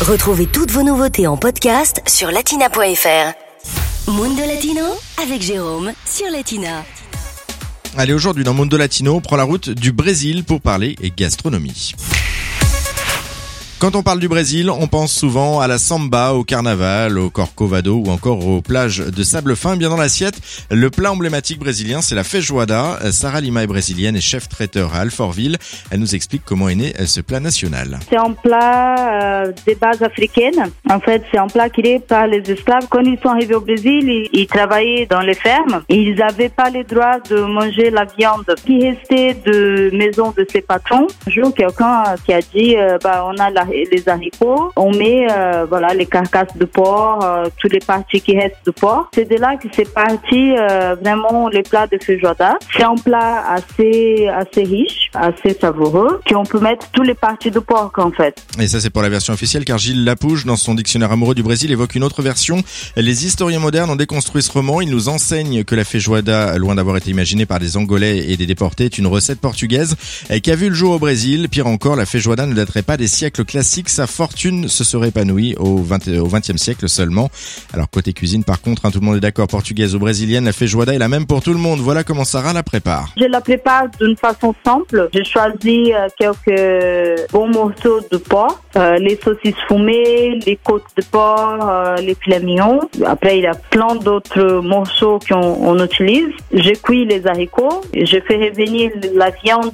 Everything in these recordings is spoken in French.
Retrouvez toutes vos nouveautés en podcast sur latina.fr. Mundo Latino avec Jérôme sur Latina. Allez, aujourd'hui dans Mundo Latino, on prend la route du Brésil pour parler gastronomie. Quand on parle du Brésil, on pense souvent à la samba, au carnaval, au corcovado ou encore aux plages de sable fin. Bien dans l'assiette, le plat emblématique brésilien, c'est la feijoada. Sarah Lima est brésilienne et chef traiteur à Alfortville. Elle nous explique comment est né ce plat national. C'est un plat euh, des bases africaines. En fait, c'est un plat créé par les esclaves. Quand ils sont arrivés au Brésil, ils, ils travaillaient dans les fermes. Ils n'avaient pas le droit de manger la viande qui restait de maison de ses patrons. Un jour, quelqu'un qui a dit, euh, bah, on a la les haricots, on met euh, voilà les carcasses de porc, euh, toutes les parties qui restent de porc. C'est de là que c'est parti euh, vraiment les plats de feijoada. C'est un plat assez assez riche, assez savoureux, qu'on peut mettre toutes les parties de porc en fait. Et ça c'est pour la version officielle car Gilles Lapouge dans son dictionnaire amoureux du Brésil évoque une autre version. Les historiens modernes ont déconstruit ce roman, ils nous enseignent que la feijoada, loin d'avoir été imaginée par des Angolais et des déportés, est une recette portugaise qui a vu le jour au Brésil. Pire encore, la feijoada ne daterait pas des siècles classiques sa fortune se serait épanouie au 20, au 20e siècle seulement. Alors côté cuisine par contre, hein, tout le monde est d'accord, portugaise ou brésilienne, la feijoada est la même pour tout le monde. Voilà comment Sarah la prépare. Je la prépare d'une façon simple. J'ai choisi euh, quelques bons morceaux de porc, euh, les saucisses fumées, les côtes de porc, euh, les filets mignons. Après, il y a plein d'autres morceaux qu'on on utilise. Je cuis les haricots, je fais revenir la viande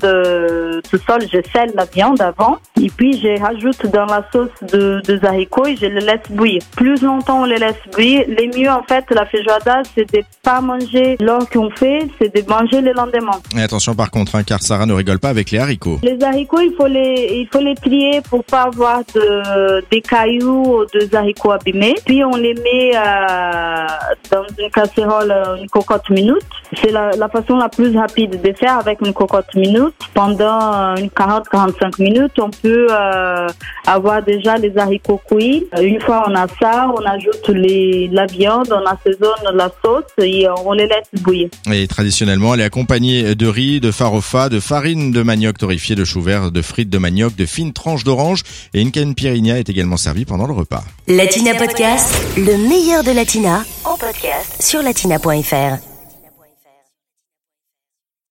tout seul, je sèle la viande avant et puis je rajoute dans la sauce de, de haricots et je les laisse bouillir. Plus longtemps on les laisse bouillir, les mieux en fait la feijoada, c'est de pas manger lors qu'on fait, c'est de manger le lendemain. Et attention par contre, hein, car Sarah ne rigole pas avec les haricots. Les haricots, il faut les, il faut les plier pour pas avoir de, des cailloux ou des haricots abîmés. Puis on les met euh, dans une casserole, une cocotte minute. C'est la, la, façon la plus rapide de faire avec une cocotte minute. Pendant une 40-45 minutes, on peut euh, avoir déjà les haricots cuits. Une fois on a ça, on ajoute les, la viande, on assaisonne la sauce et on les laisse bouillir. Et traditionnellement, elle est accompagnée de riz, de farofa, de farine de manioc torréfié, de chou vert, de frites de manioc, de fines tranches d'orange et une caipirinha est également servie pendant le repas. Latina Podcast, le meilleur de Latina, en podcast sur latina.fr.